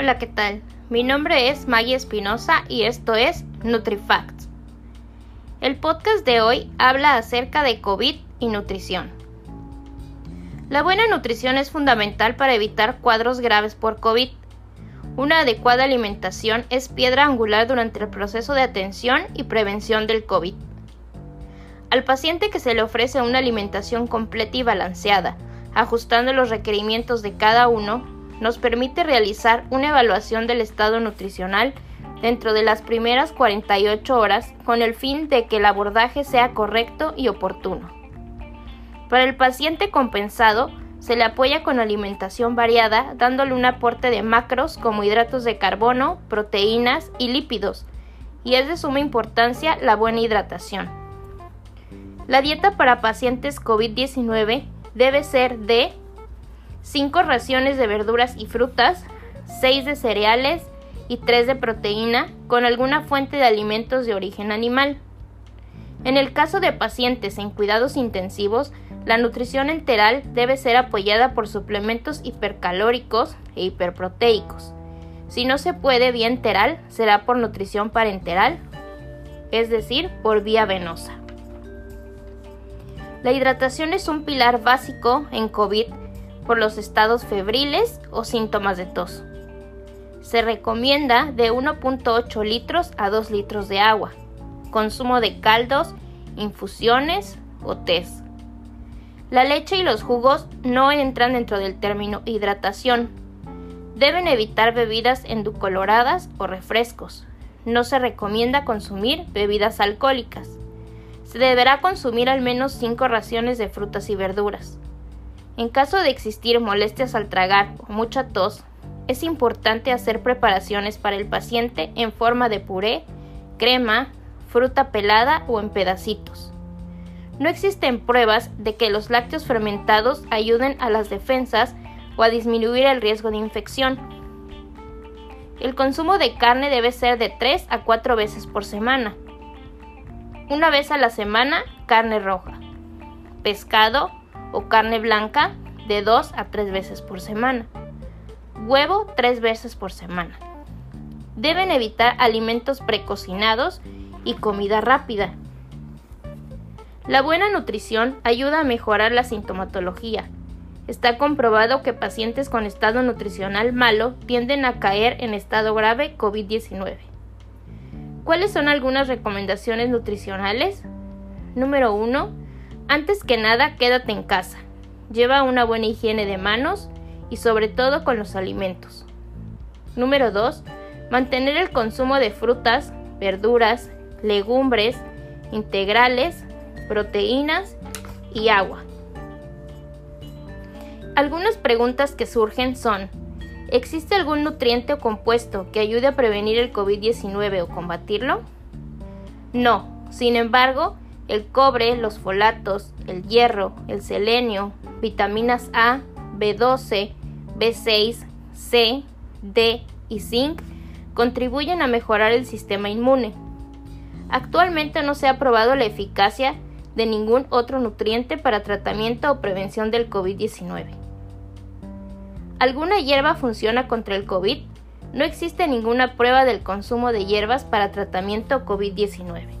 Hola, ¿qué tal? Mi nombre es Maggie Espinosa y esto es NutriFacts. El podcast de hoy habla acerca de COVID y nutrición. La buena nutrición es fundamental para evitar cuadros graves por COVID. Una adecuada alimentación es piedra angular durante el proceso de atención y prevención del COVID. Al paciente que se le ofrece una alimentación completa y balanceada, ajustando los requerimientos de cada uno, nos permite realizar una evaluación del estado nutricional dentro de las primeras 48 horas con el fin de que el abordaje sea correcto y oportuno. Para el paciente compensado, se le apoya con alimentación variada, dándole un aporte de macros como hidratos de carbono, proteínas y lípidos, y es de suma importancia la buena hidratación. La dieta para pacientes COVID-19 debe ser de 5 raciones de verduras y frutas, 6 de cereales y 3 de proteína con alguna fuente de alimentos de origen animal. En el caso de pacientes en cuidados intensivos, la nutrición enteral debe ser apoyada por suplementos hipercalóricos e hiperproteicos. Si no se puede vía enteral, será por nutrición parenteral, es decir, por vía venosa. La hidratación es un pilar básico en COVID por los estados febriles o síntomas de tos. Se recomienda de 1.8 litros a 2 litros de agua. Consumo de caldos, infusiones o tés. La leche y los jugos no entran dentro del término hidratación. Deben evitar bebidas endulcoloradas o refrescos. No se recomienda consumir bebidas alcohólicas. Se deberá consumir al menos 5 raciones de frutas y verduras. En caso de existir molestias al tragar o mucha tos, es importante hacer preparaciones para el paciente en forma de puré, crema, fruta pelada o en pedacitos. No existen pruebas de que los lácteos fermentados ayuden a las defensas o a disminuir el riesgo de infección. El consumo de carne debe ser de 3 a 4 veces por semana. Una vez a la semana, carne roja. Pescado, o carne blanca de 2 a 3 veces por semana. Huevo 3 veces por semana. Deben evitar alimentos precocinados y comida rápida. La buena nutrición ayuda a mejorar la sintomatología. Está comprobado que pacientes con estado nutricional malo tienden a caer en estado grave COVID-19. ¿Cuáles son algunas recomendaciones nutricionales? Número 1 antes que nada, quédate en casa. Lleva una buena higiene de manos y sobre todo con los alimentos. Número 2. Mantener el consumo de frutas, verduras, legumbres, integrales, proteínas y agua. Algunas preguntas que surgen son, ¿existe algún nutriente o compuesto que ayude a prevenir el COVID-19 o combatirlo? No, sin embargo, el cobre, los folatos, el hierro, el selenio, vitaminas A, B12, B6, C, D y zinc contribuyen a mejorar el sistema inmune. Actualmente no se ha probado la eficacia de ningún otro nutriente para tratamiento o prevención del COVID-19. ¿Alguna hierba funciona contra el COVID? No existe ninguna prueba del consumo de hierbas para tratamiento COVID-19.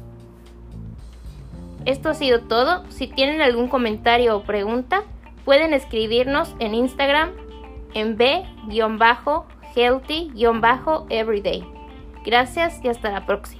Esto ha sido todo. Si tienen algún comentario o pregunta, pueden escribirnos en Instagram en b-healthy-everyday. Gracias y hasta la próxima.